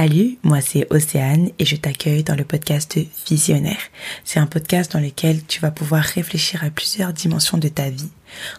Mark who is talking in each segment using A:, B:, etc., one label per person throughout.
A: Salut, moi c'est Océane et je t'accueille dans le podcast Visionnaire. C'est un podcast dans lequel tu vas pouvoir réfléchir à plusieurs dimensions de ta vie.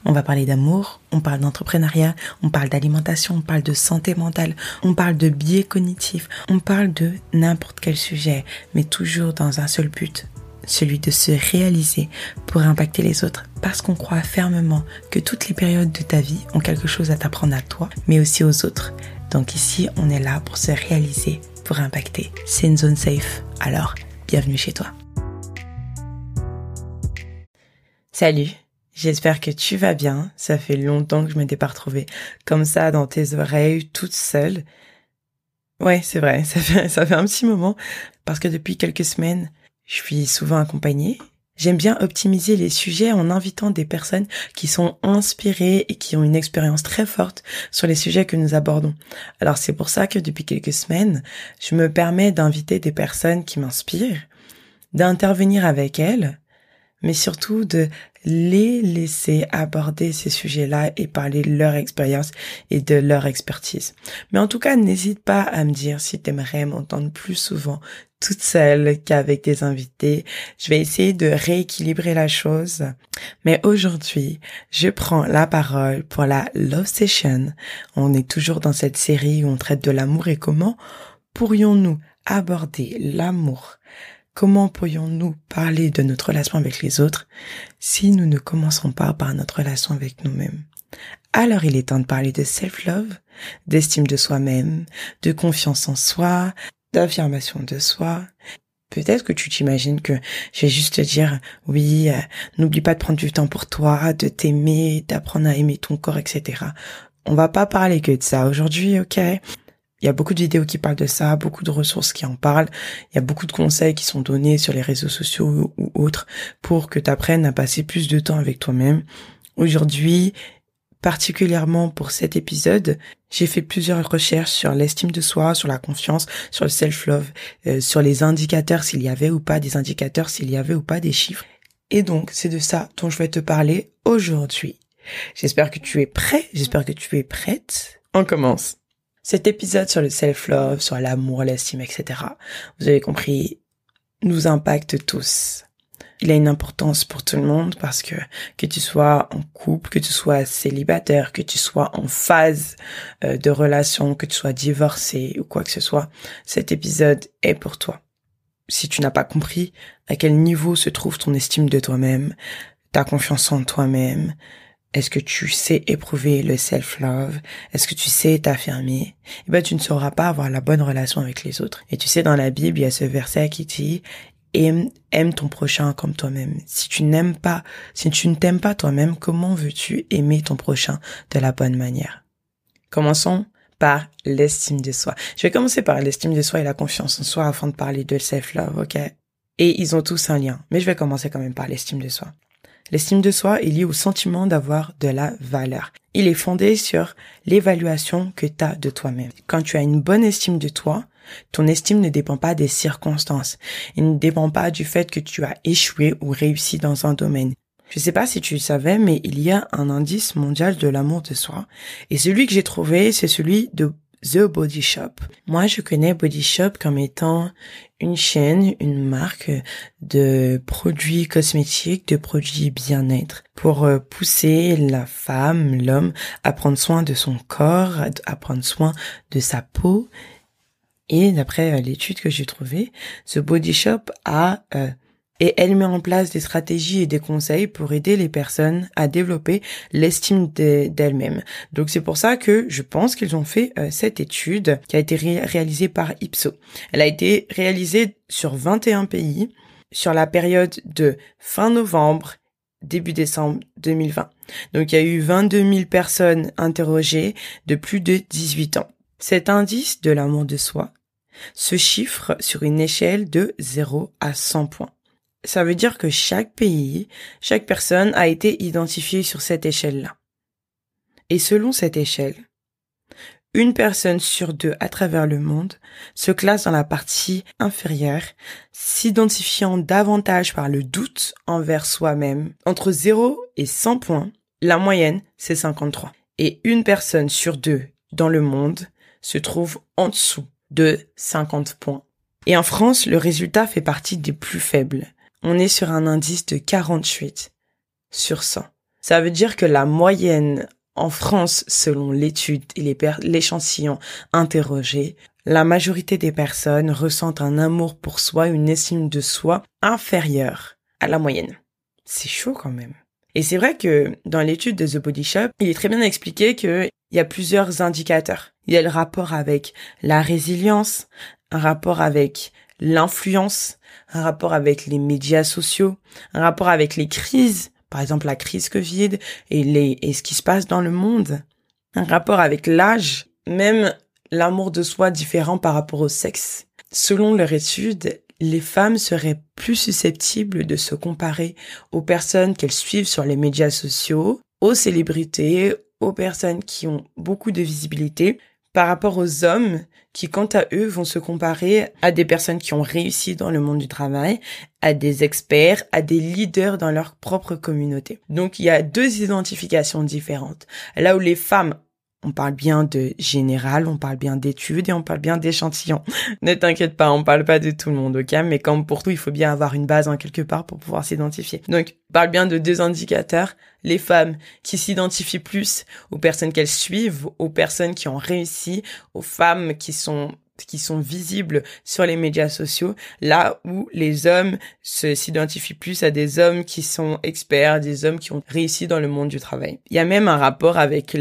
A: On va parler d'amour, on parle d'entrepreneuriat, on parle d'alimentation, on parle de santé mentale, on parle de biais cognitifs, on parle de n'importe quel sujet, mais toujours dans un seul but, celui de se réaliser pour impacter les autres parce qu'on croit fermement que toutes les périodes de ta vie ont quelque chose à t'apprendre à toi, mais aussi aux autres. Donc ici, on est là pour se réaliser, pour impacter. C'est une zone safe. Alors, bienvenue chez toi. Salut, j'espère que tu vas bien. Ça fait longtemps que je m'étais pas retrouvée comme ça dans tes oreilles, toute seule. Ouais, c'est vrai, ça fait un petit moment parce que depuis quelques semaines, je suis souvent accompagnée J'aime bien optimiser les sujets en invitant des personnes qui sont inspirées et qui ont une expérience très forte sur les sujets que nous abordons. Alors c'est pour ça que depuis quelques semaines, je me permets d'inviter des personnes qui m'inspirent, d'intervenir avec elles, mais surtout de les laisser aborder ces sujets-là et parler de leur expérience et de leur expertise. Mais en tout cas, n'hésite pas à me dire si tu aimerais m'entendre plus souvent toute seule qu'avec des invités. Je vais essayer de rééquilibrer la chose. Mais aujourd'hui, je prends la parole pour la Love Session. On est toujours dans cette série où on traite de l'amour et comment pourrions-nous aborder l'amour? Comment pourrions-nous parler de notre relation avec les autres si nous ne commençons pas par notre relation avec nous-mêmes? Alors il est temps de parler de self-love, d'estime de soi-même, de confiance en soi, d'affirmation de soi. Peut-être que tu t'imagines que je vais juste te dire, oui, euh, n'oublie pas de prendre du temps pour toi, de t'aimer, d'apprendre à aimer ton corps, etc. On va pas parler que de ça aujourd'hui, ok? Il y a beaucoup de vidéos qui parlent de ça, beaucoup de ressources qui en parlent. Il y a beaucoup de conseils qui sont donnés sur les réseaux sociaux ou autres pour que tu apprennes à passer plus de temps avec toi-même. Aujourd'hui, particulièrement pour cet épisode, j'ai fait plusieurs recherches sur l'estime de soi, sur la confiance, sur le self-love, euh, sur les indicateurs, s'il y avait ou pas des indicateurs, s'il y avait ou pas des chiffres. Et donc, c'est de ça dont je vais te parler aujourd'hui. J'espère que tu es prêt, j'espère que tu es prête. On commence. Cet épisode sur le self-love, sur l'amour, l'estime, etc., vous avez compris, nous impacte tous. Il a une importance pour tout le monde parce que que tu sois en couple, que tu sois célibataire, que tu sois en phase euh, de relation, que tu sois divorcé ou quoi que ce soit, cet épisode est pour toi. Si tu n'as pas compris à quel niveau se trouve ton estime de toi-même, ta confiance en toi-même, est-ce que tu sais éprouver le self-love Est-ce que tu sais t'affirmer Eh ben, tu ne sauras pas avoir la bonne relation avec les autres. Et tu sais, dans la Bible, il y a ce verset qui dit aime, ton prochain comme toi-même. Si tu n'aimes pas, si tu ne t'aimes pas toi-même, comment veux-tu aimer ton prochain de la bonne manière? Commençons par l'estime de soi. Je vais commencer par l'estime de soi et la confiance en soi afin de parler de self-love, ok? Et ils ont tous un lien, mais je vais commencer quand même par l'estime de soi. L'estime de soi est liée au sentiment d'avoir de la valeur. Il est fondé sur l'évaluation que tu as de toi-même. Quand tu as une bonne estime de toi, ton estime ne dépend pas des circonstances. Il ne dépend pas du fait que tu as échoué ou réussi dans un domaine. Je ne sais pas si tu le savais, mais il y a un indice mondial de l'amour de soi. Et celui que j'ai trouvé, c'est celui de The Body Shop. Moi, je connais Body Shop comme étant une chaîne, une marque de produits cosmétiques, de produits bien-être pour euh, pousser la femme, l'homme à prendre soin de son corps, à prendre soin de sa peau. Et d'après euh, l'étude que j'ai trouvée, ce Body Shop a euh, et elle met en place des stratégies et des conseils pour aider les personnes à développer l'estime d'elles-mêmes. Donc c'est pour ça que je pense qu'ils ont fait euh, cette étude qui a été réalisée par Ipso. Elle a été réalisée sur 21 pays sur la période de fin novembre début décembre 2020. Donc il y a eu 22 000 personnes interrogées de plus de 18 ans. Cet indice de l'amour de soi se chiffre sur une échelle de 0 à 100 points ça veut dire que chaque pays, chaque personne a été identifiée sur cette échelle-là. Et selon cette échelle, une personne sur deux à travers le monde se classe dans la partie inférieure, s'identifiant davantage par le doute envers soi-même. Entre 0 et 100 points, la moyenne, c'est 53. Et une personne sur deux dans le monde se trouve en dessous de 50 points. Et en France, le résultat fait partie des plus faibles. On est sur un indice de 48 sur 100. Ça veut dire que la moyenne en France, selon l'étude et l'échantillon interrogé, la majorité des personnes ressentent un amour pour soi, une estime de soi inférieure à la moyenne. C'est chaud quand même. Et c'est vrai que dans l'étude de The Body Shop, il est très bien expliqué qu'il y a plusieurs indicateurs. Il y a le rapport avec la résilience, un rapport avec l'influence, un rapport avec les médias sociaux, un rapport avec les crises, par exemple la crise Covid et, les, et ce qui se passe dans le monde. Un rapport avec l'âge, même l'amour de soi différent par rapport au sexe. Selon leur étude, les femmes seraient plus susceptibles de se comparer aux personnes qu'elles suivent sur les médias sociaux, aux célébrités, aux personnes qui ont beaucoup de visibilité, par rapport aux hommes qui, quant à eux, vont se comparer à des personnes qui ont réussi dans le monde du travail, à des experts, à des leaders dans leur propre communauté. Donc il y a deux identifications différentes. Là où les femmes on parle bien de général, on parle bien d'études et on parle bien d'échantillons. ne t'inquiète pas, on parle pas de tout le monde, ok? Mais comme pour tout, il faut bien avoir une base en quelque part pour pouvoir s'identifier. Donc, on parle bien de deux indicateurs. Les femmes qui s'identifient plus aux personnes qu'elles suivent, aux personnes qui ont réussi, aux femmes qui sont qui sont visibles sur les médias sociaux, là où les hommes s'identifient plus à des hommes qui sont experts, des hommes qui ont réussi dans le monde du travail. Il y a même un rapport avec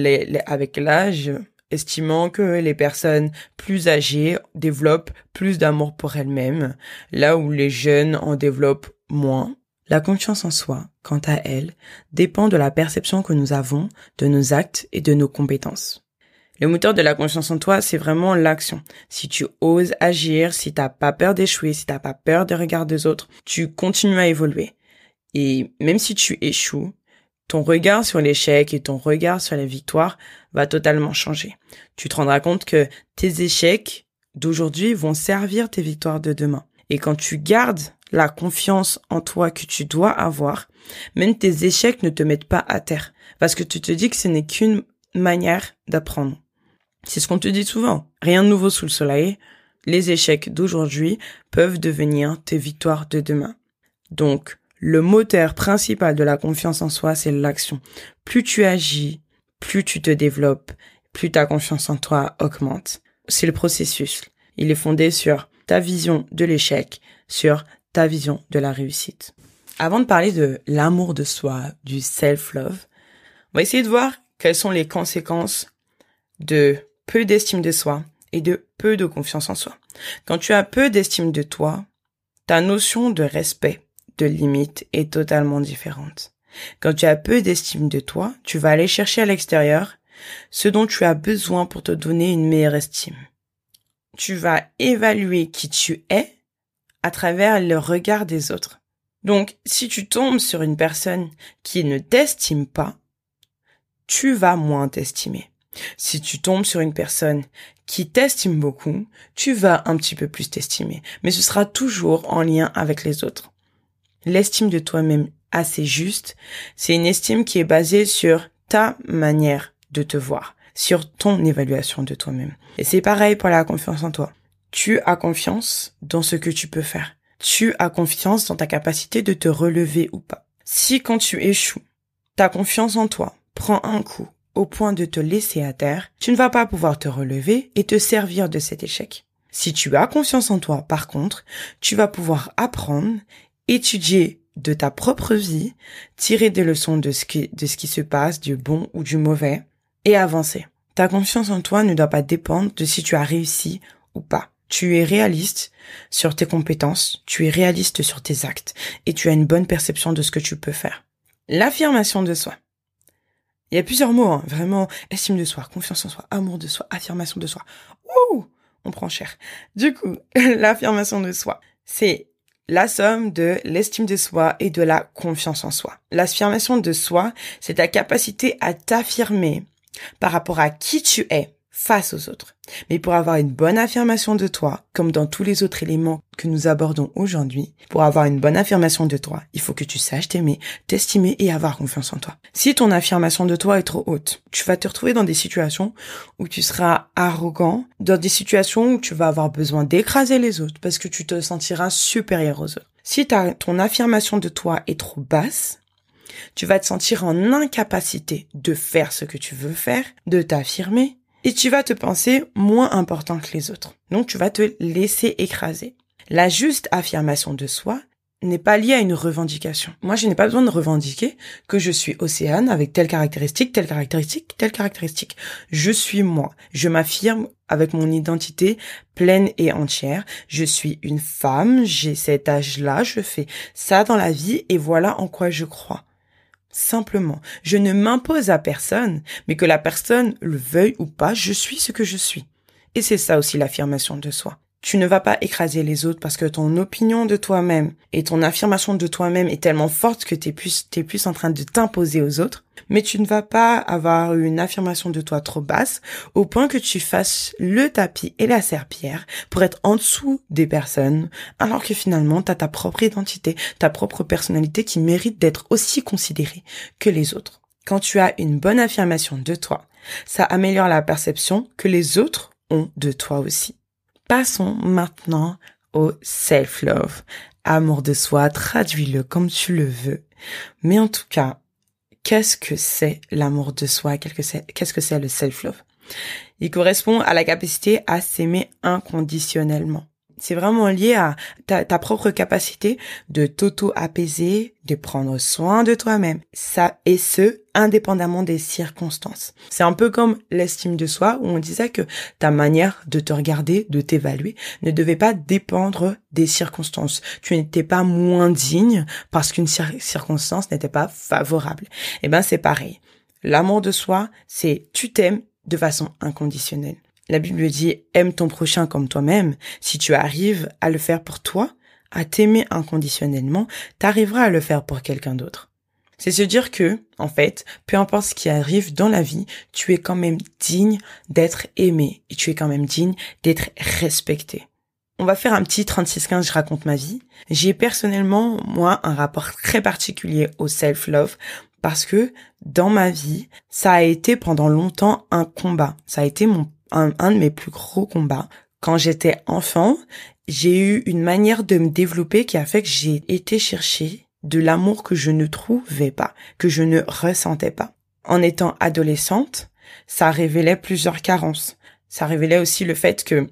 A: avec l'âge, estimant que les personnes plus âgées développent plus d'amour pour elles-mêmes, là où les jeunes en développent moins. La confiance en soi, quant à elle, dépend de la perception que nous avons de nos actes et de nos compétences. Le moteur de la confiance en toi, c'est vraiment l'action. Si tu oses agir, si t'as pas peur d'échouer, si t'as pas peur des regards des autres, tu continues à évoluer. Et même si tu échoues, ton regard sur l'échec et ton regard sur la victoire va totalement changer. Tu te rendras compte que tes échecs d'aujourd'hui vont servir tes victoires de demain. Et quand tu gardes la confiance en toi que tu dois avoir, même tes échecs ne te mettent pas à terre. Parce que tu te dis que ce n'est qu'une manière d'apprendre. C'est ce qu'on te dit souvent. Rien de nouveau sous le soleil. Les échecs d'aujourd'hui peuvent devenir tes victoires de demain. Donc, le moteur principal de la confiance en soi, c'est l'action. Plus tu agis, plus tu te développes, plus ta confiance en toi augmente. C'est le processus. Il est fondé sur ta vision de l'échec, sur ta vision de la réussite. Avant de parler de l'amour de soi, du self-love, on va essayer de voir quelles sont les conséquences de peu d'estime de soi et de peu de confiance en soi. Quand tu as peu d'estime de toi, ta notion de respect, de limite est totalement différente. Quand tu as peu d'estime de toi, tu vas aller chercher à l'extérieur ce dont tu as besoin pour te donner une meilleure estime. Tu vas évaluer qui tu es à travers le regard des autres. Donc, si tu tombes sur une personne qui ne t'estime pas, tu vas moins t'estimer. Si tu tombes sur une personne qui t'estime beaucoup, tu vas un petit peu plus t'estimer, mais ce sera toujours en lien avec les autres. L'estime de toi-même assez juste, c'est une estime qui est basée sur ta manière de te voir, sur ton évaluation de toi-même. Et c'est pareil pour la confiance en toi. Tu as confiance dans ce que tu peux faire. Tu as confiance dans ta capacité de te relever ou pas. Si quand tu échoues, ta confiance en toi prend un coup au point de te laisser à terre, tu ne vas pas pouvoir te relever et te servir de cet échec. Si tu as confiance en toi, par contre, tu vas pouvoir apprendre, étudier de ta propre vie, tirer des leçons de ce qui, de ce qui se passe, du bon ou du mauvais, et avancer. Ta confiance en toi ne doit pas dépendre de si tu as réussi ou pas. Tu es réaliste sur tes compétences, tu es réaliste sur tes actes, et tu as une bonne perception de ce que tu peux faire. L'affirmation de soi. Il y a plusieurs mots, hein, vraiment. Estime de soi, confiance en soi, amour de soi, affirmation de soi. Ouh, on prend cher. Du coup, l'affirmation de soi, c'est la somme de l'estime de soi et de la confiance en soi. L'affirmation de soi, c'est ta capacité à t'affirmer par rapport à qui tu es face aux autres. Mais pour avoir une bonne affirmation de toi, comme dans tous les autres éléments que nous abordons aujourd'hui, pour avoir une bonne affirmation de toi, il faut que tu saches t'aimer, t'estimer et avoir confiance en toi. Si ton affirmation de toi est trop haute, tu vas te retrouver dans des situations où tu seras arrogant, dans des situations où tu vas avoir besoin d'écraser les autres parce que tu te sentiras supérieur aux autres. Si ton affirmation de toi est trop basse, tu vas te sentir en incapacité de faire ce que tu veux faire, de t'affirmer, et tu vas te penser moins important que les autres. Donc tu vas te laisser écraser. La juste affirmation de soi n'est pas liée à une revendication. Moi, je n'ai pas besoin de revendiquer que je suis Océane avec telle caractéristique, telle caractéristique, telle caractéristique. Je suis moi. Je m'affirme avec mon identité pleine et entière. Je suis une femme, j'ai cet âge-là, je fais ça dans la vie et voilà en quoi je crois. Simplement, je ne m'impose à personne, mais que la personne le veuille ou pas, je suis ce que je suis. Et c'est ça aussi l'affirmation de soi. Tu ne vas pas écraser les autres parce que ton opinion de toi-même et ton affirmation de toi-même est tellement forte que t'es plus, t'es plus en train de t'imposer aux autres. Mais tu ne vas pas avoir une affirmation de toi trop basse au point que tu fasses le tapis et la serpillère pour être en dessous des personnes alors que finalement t'as ta propre identité, ta propre personnalité qui mérite d'être aussi considérée que les autres. Quand tu as une bonne affirmation de toi, ça améliore la perception que les autres ont de toi aussi. Passons maintenant au self-love. Amour de soi, traduis-le comme tu le veux. Mais en tout cas, qu'est-ce que c'est l'amour de soi? Qu'est-ce que c'est le self-love? Il correspond à la capacité à s'aimer inconditionnellement. C'est vraiment lié à ta, propre capacité de t'auto-apaiser, de prendre soin de toi-même. Ça, et ce, indépendamment des circonstances. C'est un peu comme l'estime de soi où on disait que ta manière de te regarder, de t'évaluer, ne devait pas dépendre des circonstances. Tu n'étais pas moins digne parce qu'une circonstance n'était pas favorable. Eh ben, c'est pareil. L'amour de soi, c'est tu t'aimes de façon inconditionnelle. La Bible dit aime ton prochain comme toi-même. Si tu arrives à le faire pour toi, à t'aimer inconditionnellement, t'arriveras à le faire pour quelqu'un d'autre. C'est se dire que, en fait, peu importe ce qui arrive dans la vie, tu es quand même digne d'être aimé et tu es quand même digne d'être respecté. On va faire un petit 36-15, je raconte ma vie. J'ai personnellement, moi, un rapport très particulier au self-love parce que dans ma vie, ça a été pendant longtemps un combat. Ça a été mon un, de mes plus gros combats. Quand j'étais enfant, j'ai eu une manière de me développer qui a fait que j'ai été chercher de l'amour que je ne trouvais pas, que je ne ressentais pas. En étant adolescente, ça révélait plusieurs carences. Ça révélait aussi le fait que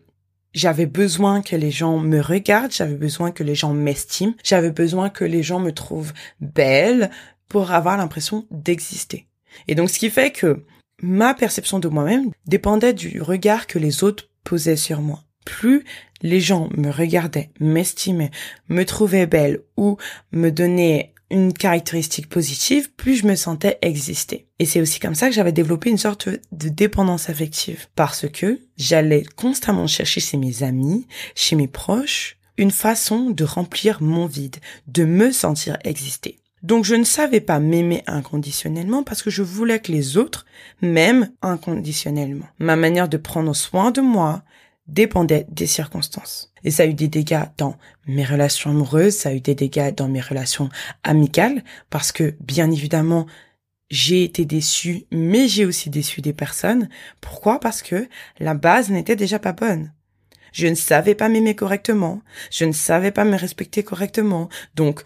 A: j'avais besoin que les gens me regardent, j'avais besoin que les gens m'estiment, j'avais besoin que les gens me trouvent belle pour avoir l'impression d'exister. Et donc ce qui fait que ma perception de moi-même dépendait du regard que les autres posaient sur moi. Plus les gens me regardaient, m'estimaient, me trouvaient belle ou me donnaient une caractéristique positive, plus je me sentais exister. Et c'est aussi comme ça que j'avais développé une sorte de dépendance affective. Parce que j'allais constamment chercher chez mes amis, chez mes proches, une façon de remplir mon vide, de me sentir exister. Donc je ne savais pas m'aimer inconditionnellement parce que je voulais que les autres m'aiment inconditionnellement. Ma manière de prendre soin de moi dépendait des circonstances. Et ça a eu des dégâts dans mes relations amoureuses, ça a eu des dégâts dans mes relations amicales parce que bien évidemment j'ai été déçue, mais j'ai aussi déçu des personnes. Pourquoi? Parce que la base n'était déjà pas bonne. Je ne savais pas m'aimer correctement, je ne savais pas me respecter correctement, donc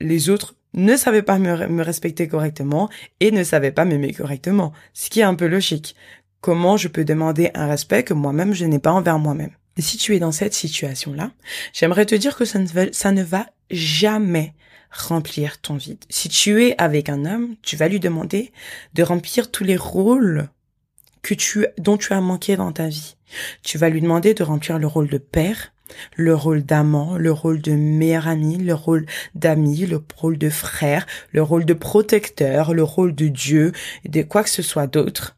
A: les autres ne savait pas me, respecter correctement et ne savait pas m'aimer correctement, ce qui est un peu logique. Comment je peux demander un respect que moi-même je n'ai pas envers moi-même? Si tu es dans cette situation-là, j'aimerais te dire que ça ne, va, ça ne va jamais remplir ton vide. Si tu es avec un homme, tu vas lui demander de remplir tous les rôles que tu, dont tu as manqué dans ta vie. Tu vas lui demander de remplir le rôle de père, le rôle d'amant, le rôle de meilleur ami, le rôle d'ami, le rôle de frère, le rôle de protecteur, le rôle de Dieu, de quoi que ce soit d'autre.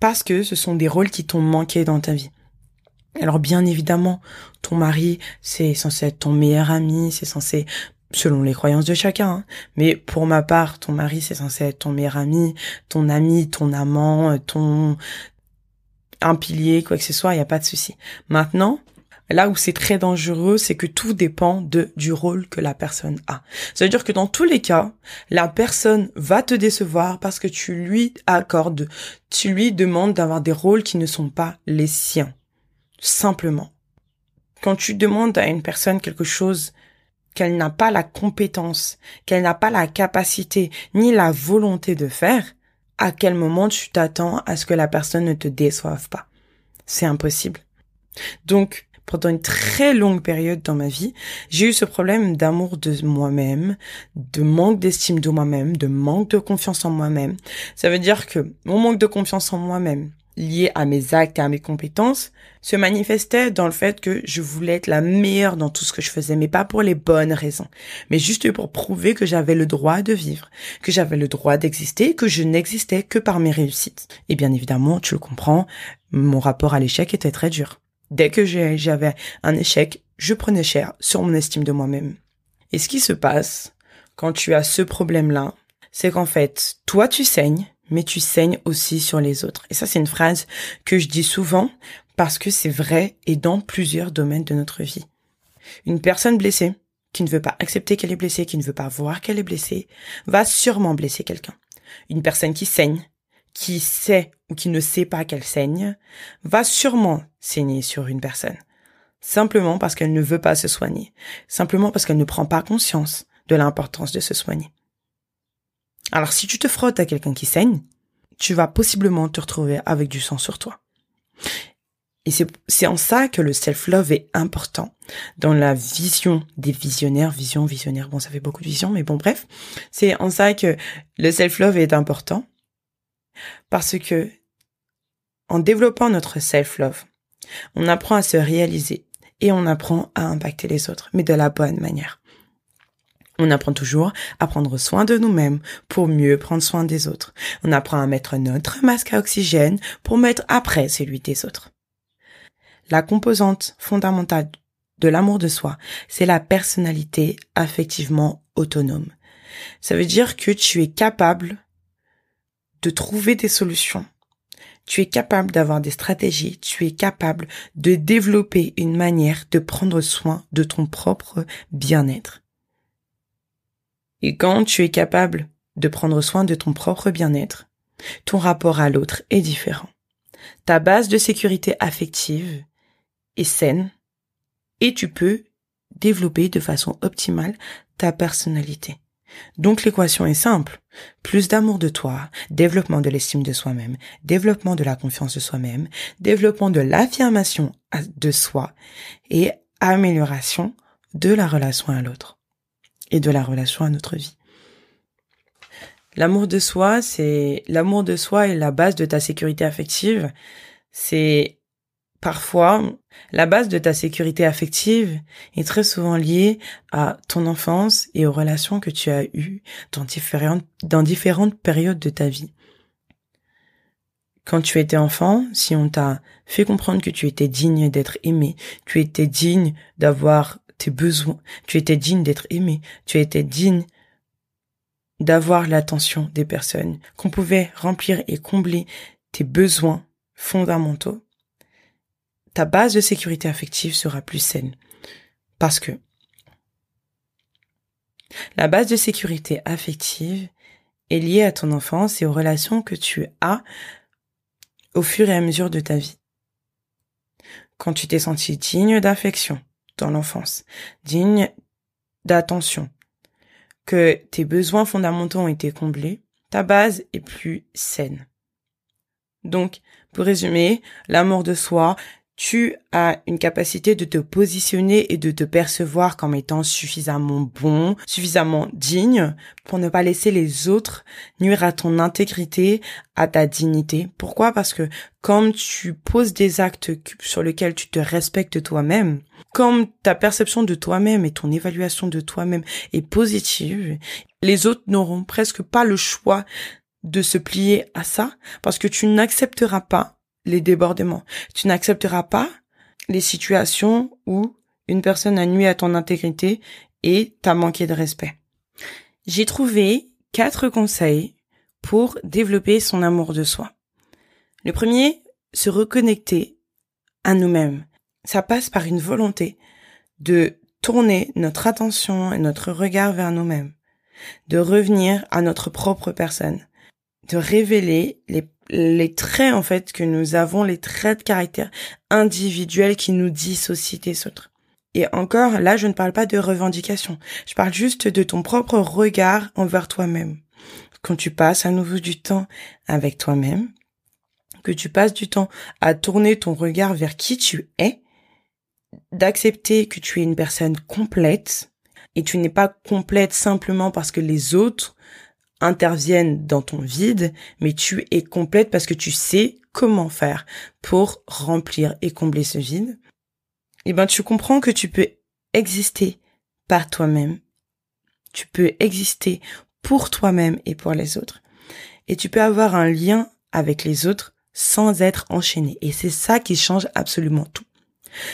A: Parce que ce sont des rôles qui t'ont manqué dans ta vie. Alors bien évidemment, ton mari, c'est censé être ton meilleur ami, c'est censé selon les croyances de chacun. Hein. Mais pour ma part, ton mari, c'est censé être ton meilleur ami, ton ami, ton amant, ton un pilier, quoi que ce soit, il n'y a pas de souci. Maintenant, Là où c'est très dangereux, c'est que tout dépend de, du rôle que la personne a. Ça veut dire que dans tous les cas, la personne va te décevoir parce que tu lui accordes, tu lui demandes d'avoir des rôles qui ne sont pas les siens. Simplement. Quand tu demandes à une personne quelque chose qu'elle n'a pas la compétence, qu'elle n'a pas la capacité ni la volonté de faire, à quel moment tu t'attends à ce que la personne ne te déçoive pas? C'est impossible. Donc, pendant une très longue période dans ma vie, j'ai eu ce problème d'amour de moi-même, de manque d'estime de moi-même, de manque de confiance en moi-même. Ça veut dire que mon manque de confiance en moi-même, lié à mes actes et à mes compétences, se manifestait dans le fait que je voulais être la meilleure dans tout ce que je faisais, mais pas pour les bonnes raisons, mais juste pour prouver que j'avais le droit de vivre, que j'avais le droit d'exister, que je n'existais que par mes réussites. Et bien évidemment, tu le comprends, mon rapport à l'échec était très dur. Dès que j'avais un échec, je prenais cher sur mon estime de moi-même. Et ce qui se passe quand tu as ce problème-là, c'est qu'en fait, toi tu saignes, mais tu saignes aussi sur les autres. Et ça, c'est une phrase que je dis souvent parce que c'est vrai et dans plusieurs domaines de notre vie. Une personne blessée, qui ne veut pas accepter qu'elle est blessée, qui ne veut pas voir qu'elle est blessée, va sûrement blesser quelqu'un. Une personne qui saigne, qui sait ou qui ne sait pas qu'elle saigne, va sûrement saigner sur une personne. Simplement parce qu'elle ne veut pas se soigner. Simplement parce qu'elle ne prend pas conscience de l'importance de se soigner. Alors si tu te frottes à quelqu'un qui saigne, tu vas possiblement te retrouver avec du sang sur toi. Et c'est en ça que le self-love est important dans la vision des visionnaires. Vision, visionnaire, bon, ça fait beaucoup de vision, mais bon, bref. C'est en ça que le self-love est important parce que en développant notre self-love, on apprend à se réaliser et on apprend à impacter les autres, mais de la bonne manière. On apprend toujours à prendre soin de nous-mêmes pour mieux prendre soin des autres. On apprend à mettre notre masque à oxygène pour mettre après celui des autres. La composante fondamentale de l'amour de soi, c'est la personnalité affectivement autonome. Ça veut dire que tu es capable de trouver des solutions. Tu es capable d'avoir des stratégies, tu es capable de développer une manière de prendre soin de ton propre bien-être. Et quand tu es capable de prendre soin de ton propre bien-être, ton rapport à l'autre est différent. Ta base de sécurité affective est saine et tu peux développer de façon optimale ta personnalité. Donc l'équation est simple. Plus d'amour de toi, développement de l'estime de soi-même, développement de la confiance de soi-même, développement de l'affirmation de soi et amélioration de la relation à l'autre et de la relation à notre vie. L'amour de soi, c'est l'amour de soi est la base de ta sécurité affective. C'est parfois la base de ta sécurité affective est très souvent liée à ton enfance et aux relations que tu as eues dans différentes, périodes de ta vie. Quand tu étais enfant, si on t'a fait comprendre que tu étais digne d'être aimé, tu étais digne d'avoir tes besoins, tu étais digne d'être aimé, tu étais digne d'avoir l'attention des personnes, qu'on pouvait remplir et combler tes besoins fondamentaux, ta base de sécurité affective sera plus saine. Parce que la base de sécurité affective est liée à ton enfance et aux relations que tu as au fur et à mesure de ta vie. Quand tu t'es senti digne d'affection, dans l'enfance, digne d'attention, que tes besoins fondamentaux ont été comblés, ta base est plus saine. Donc, pour résumer, l'amour de soi, tu as une capacité de te positionner et de te percevoir comme étant suffisamment bon, suffisamment digne pour ne pas laisser les autres nuire à ton intégrité, à ta dignité. Pourquoi? Parce que comme tu poses des actes sur lesquels tu te respectes toi-même, comme ta perception de toi-même et ton évaluation de toi-même est positive, les autres n'auront presque pas le choix de se plier à ça parce que tu n'accepteras pas les débordements. Tu n'accepteras pas les situations où une personne a nuit à ton intégrité et t'a manqué de respect. J'ai trouvé quatre conseils pour développer son amour de soi. Le premier se reconnecter à nous-mêmes. Ça passe par une volonté de tourner notre attention et notre regard vers nous-mêmes, de revenir à notre propre personne, de révéler les, les traits en fait que nous avons, les traits de caractère individuels qui nous dissocient des autres. Et encore, là, je ne parle pas de revendication. Je parle juste de ton propre regard envers toi-même. Quand tu passes à nouveau du temps avec toi-même, que tu passes du temps à tourner ton regard vers qui tu es, d'accepter que tu es une personne complète, et tu n'es pas complète simplement parce que les autres interviennent dans ton vide, mais tu es complète parce que tu sais comment faire pour remplir et combler ce vide eh ben tu comprends que tu peux exister par toi-même. Tu peux exister pour toi-même et pour les autres. Et tu peux avoir un lien avec les autres sans être enchaîné. Et c'est ça qui change absolument tout.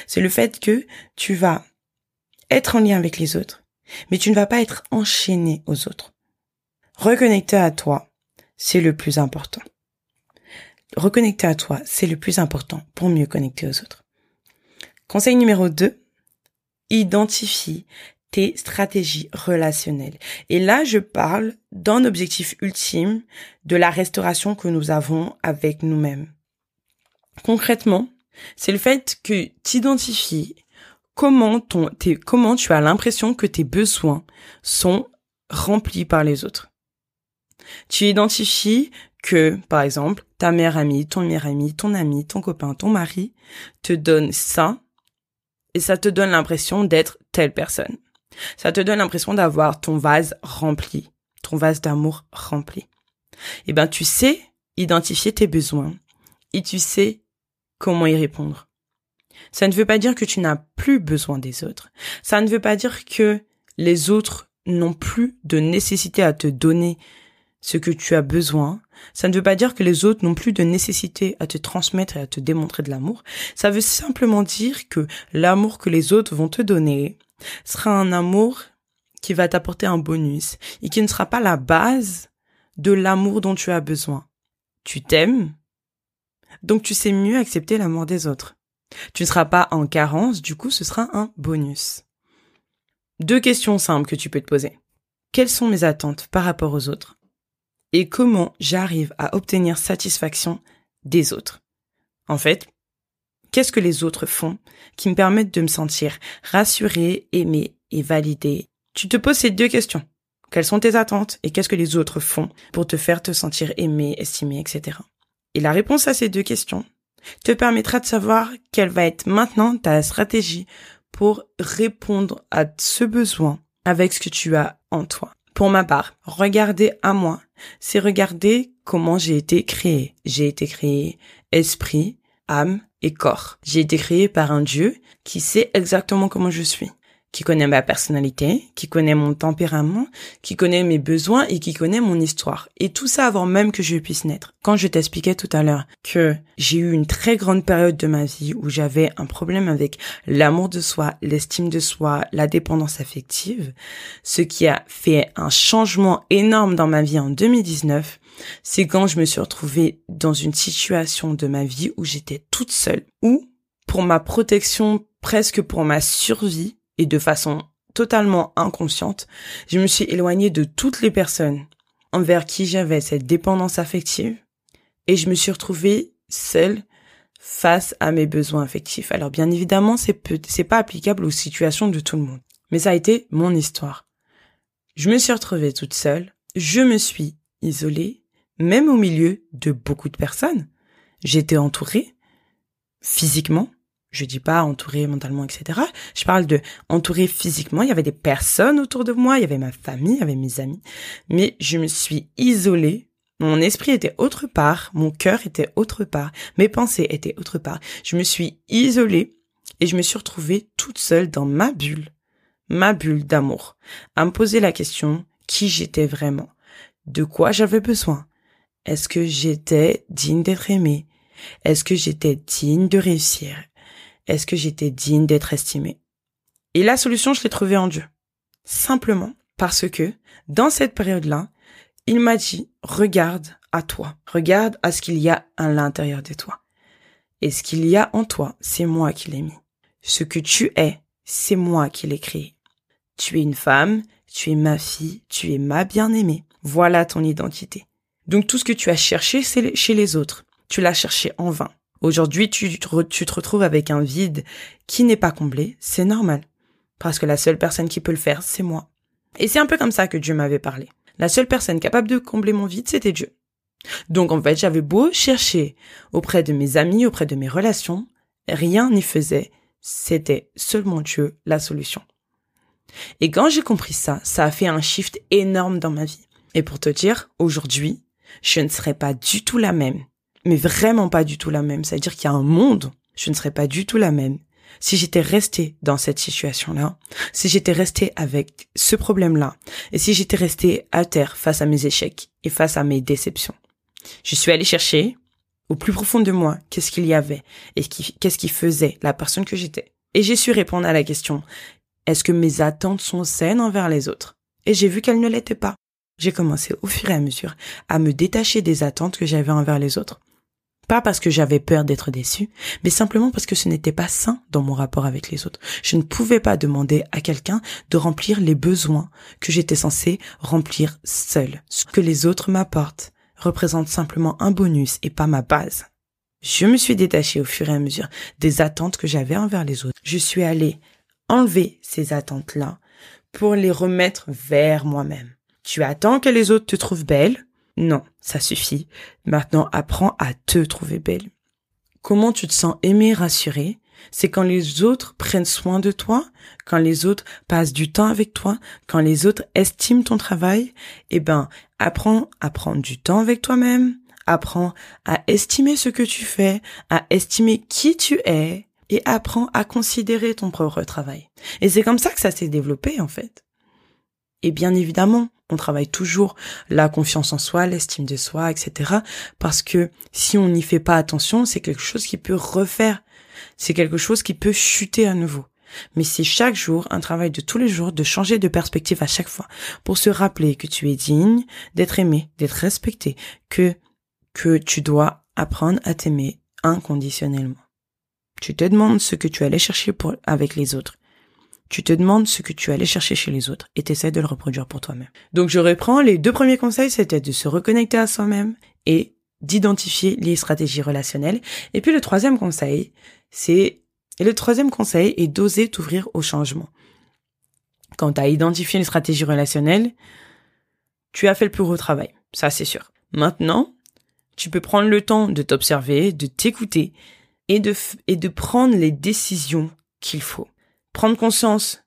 A: C'est le fait que tu vas être en lien avec les autres, mais tu ne vas pas être enchaîné aux autres. Reconnecter à toi, c'est le plus important. Reconnecter à toi, c'est le plus important pour mieux connecter aux autres. Conseil numéro 2, identifie tes stratégies relationnelles. Et là, je parle d'un objectif ultime de la restauration que nous avons avec nous-mêmes. Concrètement, c'est le fait que tu identifies comment ton, comment tu as l'impression que tes besoins sont remplis par les autres. Tu identifies que, par exemple, ta mère amie, ton meilleur ami, ton ami, ton copain, ton mari te donne ça et ça te donne l'impression d'être telle personne. Ça te donne l'impression d'avoir ton vase rempli, ton vase d'amour rempli. Eh ben, tu sais identifier tes besoins et tu sais comment y répondre. Ça ne veut pas dire que tu n'as plus besoin des autres. Ça ne veut pas dire que les autres n'ont plus de nécessité à te donner ce que tu as besoin. Ça ne veut pas dire que les autres n'ont plus de nécessité à te transmettre et à te démontrer de l'amour. Ça veut simplement dire que l'amour que les autres vont te donner sera un amour qui va t'apporter un bonus et qui ne sera pas la base de l'amour dont tu as besoin. Tu t'aimes, donc tu sais mieux accepter l'amour des autres. Tu ne seras pas en carence, du coup ce sera un bonus. Deux questions simples que tu peux te poser. Quelles sont mes attentes par rapport aux autres? Et comment j'arrive à obtenir satisfaction des autres. En fait, qu'est-ce que les autres font qui me permettent de me sentir rassurée, aimée et validée? Tu te poses ces deux questions. Quelles sont tes attentes et qu'est-ce que les autres font pour te faire te sentir aimée, estimée, etc. Et la réponse à ces deux questions te permettra de savoir quelle va être maintenant ta stratégie pour répondre à ce besoin avec ce que tu as en toi. Pour ma part, regarder à moi, c'est regarder comment j'ai été créé. J'ai été créé esprit, âme et corps. J'ai été créé par un Dieu qui sait exactement comment je suis qui connaît ma personnalité, qui connaît mon tempérament, qui connaît mes besoins et qui connaît mon histoire. Et tout ça avant même que je puisse naître. Quand je t'expliquais tout à l'heure que j'ai eu une très grande période de ma vie où j'avais un problème avec l'amour de soi, l'estime de soi, la dépendance affective, ce qui a fait un changement énorme dans ma vie en 2019, c'est quand je me suis retrouvée dans une situation de ma vie où j'étais toute seule, où pour ma protection, presque pour ma survie, et de façon totalement inconsciente, je me suis éloignée de toutes les personnes envers qui j'avais cette dépendance affective et je me suis retrouvée seule face à mes besoins affectifs. Alors bien évidemment, c'est c'est pas applicable aux situations de tout le monde, mais ça a été mon histoire. Je me suis retrouvée toute seule, je me suis isolée, même au milieu de beaucoup de personnes. J'étais entourée physiquement, je dis pas entouré mentalement, etc. Je parle de entouré physiquement. Il y avait des personnes autour de moi, il y avait ma famille, il y avait mes amis. Mais je me suis isolée. Mon esprit était autre part, mon cœur était autre part, mes pensées étaient autre part. Je me suis isolée et je me suis retrouvée toute seule dans ma bulle, ma bulle d'amour, à me poser la question qui j'étais vraiment, de quoi j'avais besoin? Est-ce que j'étais digne d'être aimée? Est-ce que j'étais digne de réussir? Est-ce que j'étais digne d'être estimée? Et la solution, je l'ai trouvée en Dieu. Simplement parce que, dans cette période-là, il m'a dit, regarde à toi, regarde à ce qu'il y a à l'intérieur de toi. Et ce qu'il y a en toi, c'est moi qui l'ai mis. Ce que tu es, c'est moi qui l'ai créé. Tu es une femme, tu es ma fille, tu es ma bien-aimée. Voilà ton identité. Donc tout ce que tu as cherché, c'est chez les autres. Tu l'as cherché en vain. Aujourd'hui, tu, te retrouves avec un vide qui n'est pas comblé. C'est normal. Parce que la seule personne qui peut le faire, c'est moi. Et c'est un peu comme ça que Dieu m'avait parlé. La seule personne capable de combler mon vide, c'était Dieu. Donc en fait, j'avais beau chercher auprès de mes amis, auprès de mes relations, rien n'y faisait. C'était seulement Dieu la solution. Et quand j'ai compris ça, ça a fait un shift énorme dans ma vie. Et pour te dire, aujourd'hui, je ne serais pas du tout la même. Mais vraiment pas du tout la même. C'est-à-dire qu'il y a un monde, je ne serais pas du tout la même. Si j'étais restée dans cette situation-là, si j'étais restée avec ce problème-là, et si j'étais restée à terre face à mes échecs et face à mes déceptions. Je suis allée chercher au plus profond de moi qu'est-ce qu'il y avait et qu'est-ce qui faisait la personne que j'étais. Et j'ai su répondre à la question est-ce que mes attentes sont saines envers les autres? Et j'ai vu qu'elles ne l'étaient pas. J'ai commencé au fur et à mesure à me détacher des attentes que j'avais envers les autres. Pas parce que j'avais peur d'être déçu, mais simplement parce que ce n'était pas sain dans mon rapport avec les autres. Je ne pouvais pas demander à quelqu'un de remplir les besoins que j'étais censé remplir seul. Ce que les autres m'apportent représente simplement un bonus et pas ma base. Je me suis détachée au fur et à mesure des attentes que j'avais envers les autres. Je suis allée enlever ces attentes-là pour les remettre vers moi-même. Tu attends que les autres te trouvent belle Non, ça suffit. Maintenant, apprends à te trouver belle. Comment tu te sens aimé, rassuré C'est quand les autres prennent soin de toi, quand les autres passent du temps avec toi, quand les autres estiment ton travail. Eh ben, apprends à prendre du temps avec toi-même, apprends à estimer ce que tu fais, à estimer qui tu es, et apprends à considérer ton propre travail. Et c'est comme ça que ça s'est développé en fait. Et bien évidemment, on travaille toujours la confiance en soi, l'estime de soi, etc. Parce que si on n'y fait pas attention, c'est quelque chose qui peut refaire. C'est quelque chose qui peut chuter à nouveau. Mais c'est chaque jour un travail de tous les jours de changer de perspective à chaque fois pour se rappeler que tu es digne d'être aimé, d'être respecté, que, que tu dois apprendre à t'aimer inconditionnellement. Tu te demandes ce que tu allais chercher pour, avec les autres. Tu te demandes ce que tu allais chercher chez les autres et t'essaies de le reproduire pour toi-même. Donc je reprends, les deux premiers conseils, c'était de se reconnecter à soi-même et d'identifier les stratégies relationnelles. Et puis le troisième conseil, c'est, et le troisième conseil est d'oser t'ouvrir au changement. Quand tu as identifié les stratégies relationnelles, tu as fait le plus gros travail. Ça, c'est sûr. Maintenant, tu peux prendre le temps de t'observer, de t'écouter et de, et de prendre les décisions qu'il faut. Prendre conscience,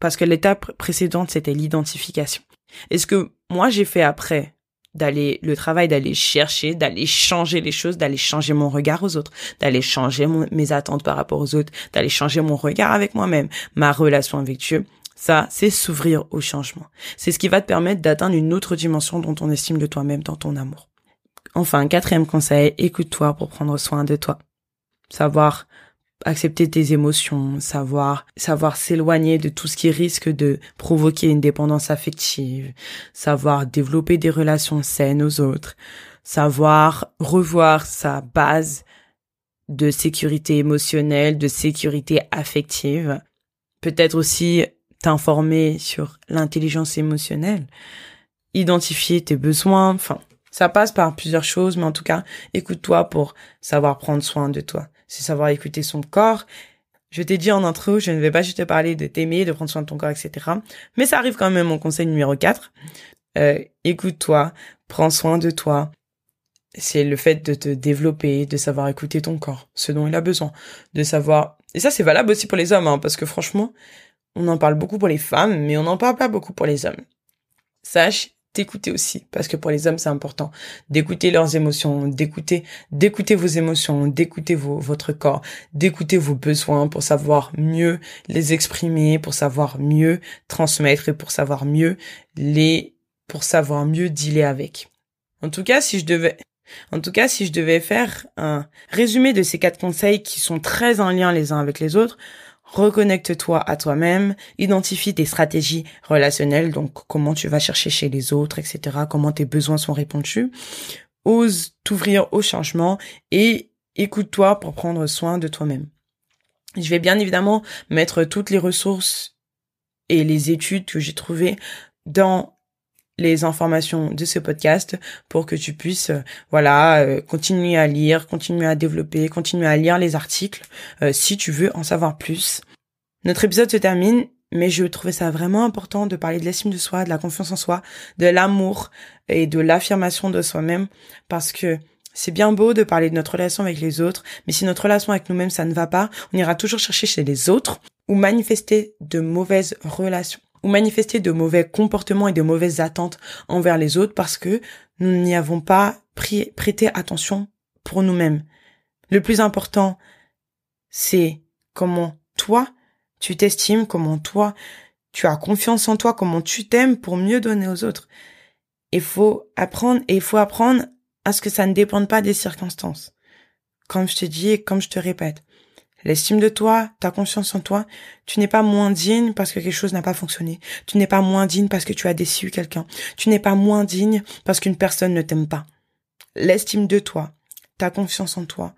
A: parce que l'étape précédente, c'était l'identification. Et ce que moi j'ai fait après, d'aller, le travail d'aller chercher, d'aller changer les choses, d'aller changer mon regard aux autres, d'aller changer mes attentes par rapport aux autres, d'aller changer mon regard avec moi-même, ma relation avec Dieu, ça, c'est s'ouvrir au changement. C'est ce qui va te permettre d'atteindre une autre dimension dont on estime de toi-même, dans ton amour. Enfin, quatrième conseil, écoute-toi pour prendre soin de toi savoir accepter tes émotions, savoir savoir s'éloigner de tout ce qui risque de provoquer une dépendance affective, savoir développer des relations saines aux autres, savoir revoir sa base de sécurité émotionnelle, de sécurité affective, peut-être aussi t'informer sur l'intelligence émotionnelle, identifier tes besoins, enfin, ça passe par plusieurs choses, mais en tout cas, écoute-toi pour savoir prendre soin de toi c'est savoir écouter son corps. Je t'ai dit en intro, je ne vais pas juste te parler de t'aimer, de prendre soin de ton corps, etc. Mais ça arrive quand même mon conseil numéro 4. Euh, écoute-toi, prends soin de toi. C'est le fait de te développer, de savoir écouter ton corps, ce dont il a besoin, de savoir... Et ça, c'est valable aussi pour les hommes, hein, parce que franchement, on en parle beaucoup pour les femmes, mais on n'en parle pas beaucoup pour les hommes. Sache d'écouter aussi parce que pour les hommes c'est important. D'écouter leurs émotions d'écouter d'écouter vos émotions d'écouter votre corps d'écouter vos besoins pour savoir mieux les exprimer pour savoir mieux transmettre et pour savoir mieux les pour savoir mieux dealer avec. En tout cas si je devais en tout cas, si je devais faire un résumé de ces quatre conseils qui sont très en lien les uns avec les autres, reconnecte-toi à toi-même, identifie tes stratégies relationnelles, donc comment tu vas chercher chez les autres, etc., comment tes besoins sont répondus, ose t'ouvrir au changement et écoute-toi pour prendre soin de toi-même. Je vais bien évidemment mettre toutes les ressources et les études que j'ai trouvées dans les informations de ce podcast pour que tu puisses euh, voilà euh, continuer à lire, continuer à développer, continuer à lire les articles euh, si tu veux en savoir plus. Notre épisode se termine mais je trouvais ça vraiment important de parler de l'estime de soi, de la confiance en soi, de l'amour et de l'affirmation de soi-même parce que c'est bien beau de parler de notre relation avec les autres, mais si notre relation avec nous-mêmes ça ne va pas, on ira toujours chercher chez les autres ou manifester de mauvaises relations ou manifester de mauvais comportements et de mauvaises attentes envers les autres parce que nous n'y avons pas prêté attention pour nous-mêmes. Le plus important, c'est comment toi, tu t'estimes, comment toi, tu as confiance en toi, comment tu t'aimes pour mieux donner aux autres. Il faut apprendre, et il faut apprendre à ce que ça ne dépende pas des circonstances. Comme je te dis et comme je te répète, l'estime de toi, ta confiance en toi, tu n'es pas moins digne parce que quelque chose n'a pas fonctionné. Tu n'es pas moins digne parce que tu as déçu quelqu'un. Tu n'es pas moins digne parce qu'une personne ne t'aime pas. L'estime de toi, ta confiance en toi,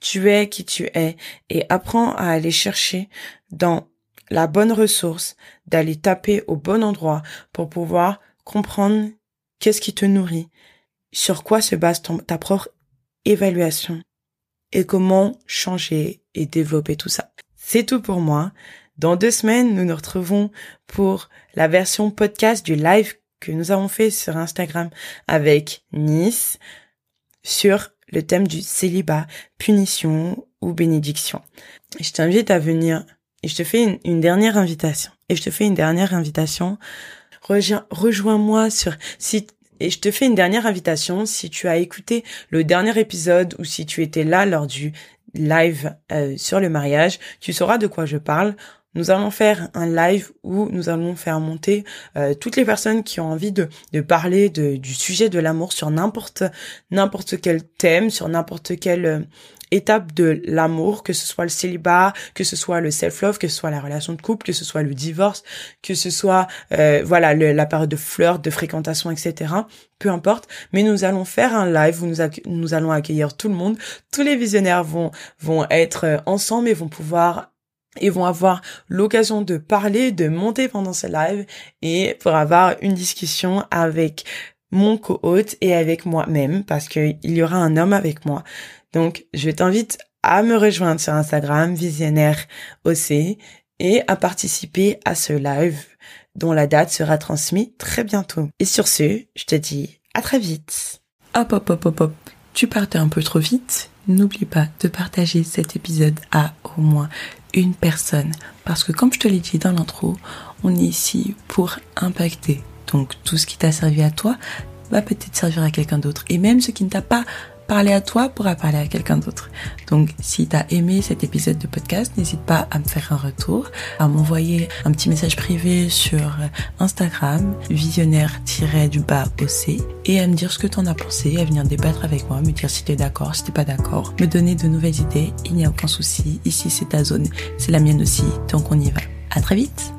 A: tu es qui tu es et apprends à aller chercher dans la bonne ressource, d'aller taper au bon endroit pour pouvoir comprendre qu'est-ce qui te nourrit, sur quoi se base ta propre évaluation et comment changer et développer tout ça. C'est tout pour moi. Dans deux semaines, nous nous retrouvons pour la version podcast du live que nous avons fait sur Instagram avec Nice sur le thème du célibat, punition ou bénédiction. Je t'invite à venir et je te fais une, dernière invitation. Et je te fais une dernière invitation. Rejoins-moi sur si et je te fais une dernière invitation, si tu as écouté le dernier épisode ou si tu étais là lors du live euh, sur le mariage, tu sauras de quoi je parle. Nous allons faire un live où nous allons faire monter euh, toutes les personnes qui ont envie de, parler du sujet de l'amour sur n'importe n'importe quel thème, sur n'importe quel euh, étape de l'amour, que ce soit le célibat, que ce soit le self-love, que ce soit la relation de couple, que ce soit le divorce, que ce soit euh, voilà la période de flirt, de fréquentation, etc. Peu importe. Mais nous allons faire un live où nous, nous allons accueillir tout le monde. Tous les visionnaires vont vont être euh, ensemble et vont pouvoir et vont avoir l'occasion de parler, de monter pendant ce live et pour avoir une discussion avec mon co-hôte et avec moi-même parce qu'il y aura un homme avec moi. Donc, je t'invite à me rejoindre sur Instagram, visionnaire OC, et à participer à ce live dont la date sera transmise très bientôt. Et sur ce, je te dis à très vite. Hop, hop, hop, hop, hop. Tu partais un peu trop vite. N'oublie pas de partager cet épisode à au moins une personne. Parce que comme je te l'ai dit dans l'intro, on est ici pour impacter. Donc tout ce qui t'a servi à toi va peut-être servir à quelqu'un d'autre. Et même ce qui ne t'a pas parler à toi pourra parler à quelqu'un d'autre. Donc, si tu as aimé cet épisode de podcast, n'hésite pas à me faire un retour, à m'envoyer un petit message privé sur Instagram, visionnaire-du-bas OC, et à me dire ce que tu en as pensé, à venir débattre avec moi, me dire si tu es d'accord, si t'es pas d'accord, me donner de nouvelles idées. Il n'y a aucun souci. Ici, c'est ta zone, c'est la mienne aussi, donc on y va. À très vite!